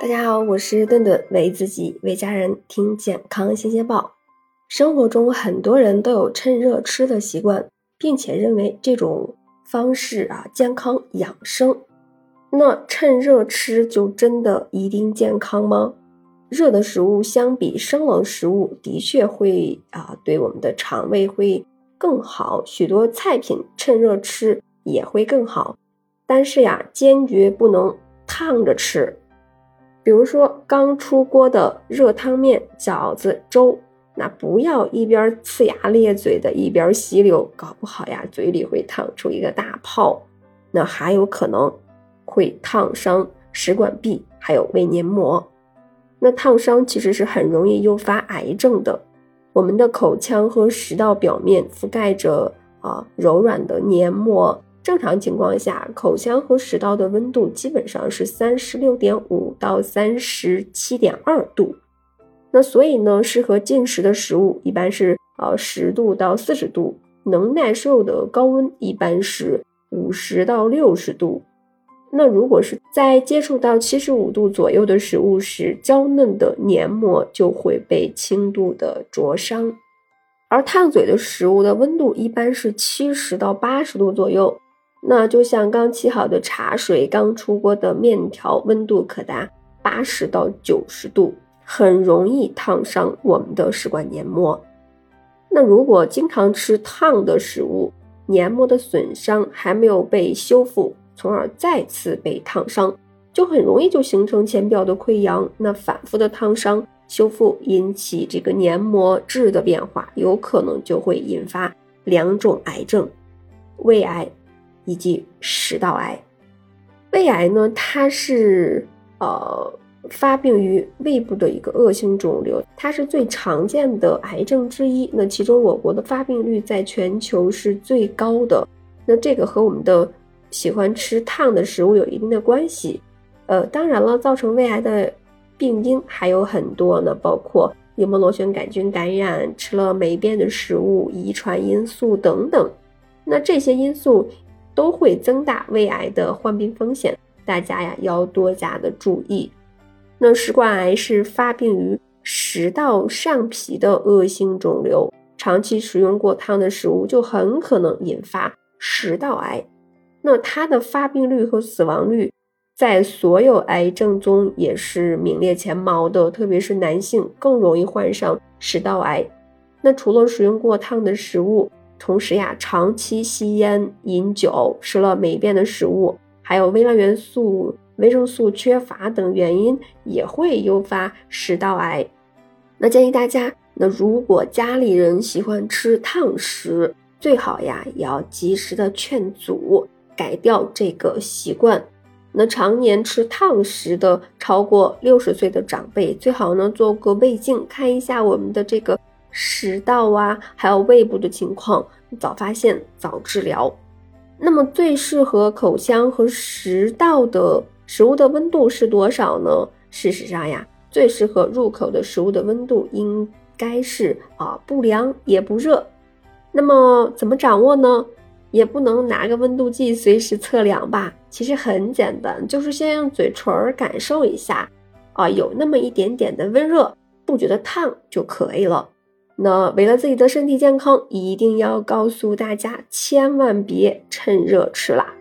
大家好，我是顿顿，为自己为家人听健康新鲜报。生活中很多人都有趁热吃的习惯，并且认为这种方式啊健康养生。那趁热吃就真的一定健康吗？热的食物相比生冷食物的确会啊对我们的肠胃会更好，许多菜品趁热吃也会更好。但是呀，坚决不能烫着吃。比如说刚出锅的热汤面、饺子、粥，那不要一边呲牙咧嘴的，一边吸溜，搞不好呀，嘴里会烫出一个大泡，那还有可能会烫伤食管壁，还有胃黏膜。那烫伤其实是很容易诱发癌症的。我们的口腔和食道表面覆盖着啊柔软的黏膜。正常情况下，口腔和食道的温度基本上是三十六点五到三十七点二度。那所以呢，适合进食的食物一般是呃十度到四十度，能耐受的高温一般是五十到六十度。那如果是在接触到七十五度左右的食物时，娇嫩的黏膜就会被轻度的灼伤。而烫嘴的食物的温度一般是七十到八十度左右。那就像刚沏好的茶水，刚出锅的面条，温度可达八十到九十度，很容易烫伤我们的食管黏膜。那如果经常吃烫的食物，黏膜的损伤还没有被修复，从而再次被烫伤，就很容易就形成浅表的溃疡。那反复的烫伤修复引起这个黏膜质的变化，有可能就会引发两种癌症：胃癌。以及食道癌，胃癌呢？它是呃发病于胃部的一个恶性肿瘤，它是最常见的癌症之一。那其中我国的发病率在全球是最高的。那这个和我们的喜欢吃烫的食物有一定的关系。呃，当然了，造成胃癌的病因还有很多呢，包括幽门螺旋杆菌感染、吃了霉变的食物、遗传因素等等。那这些因素。都会增大胃癌的患病风险，大家呀要多加的注意。那食管癌是发病于食道上皮的恶性肿瘤，长期食用过烫的食物就很可能引发食道癌。那它的发病率和死亡率在所有癌症中也是名列前茅的，特别是男性更容易患上食道癌。那除了食用过烫的食物，同时呀，长期吸烟、饮酒、吃了霉变的食物，还有微量元素、维生素缺乏等原因，也会诱发食道癌。那建议大家，那如果家里人喜欢吃烫食，最好呀也要及时的劝阻，改掉这个习惯。那常年吃烫食的超过六十岁的长辈，最好呢做个胃镜，看一下我们的这个。食道啊，还有胃部的情况，早发现早治疗。那么最适合口腔和食道的食物的温度是多少呢？事实上呀，最适合入口的食物的温度应该是啊不凉也不热。那么怎么掌握呢？也不能拿个温度计随时测量吧。其实很简单，就是先用嘴唇感受一下，啊有那么一点点的温热，不觉得烫就可以了。那为了自己的身体健康，一定要告诉大家，千万别趁热吃啦。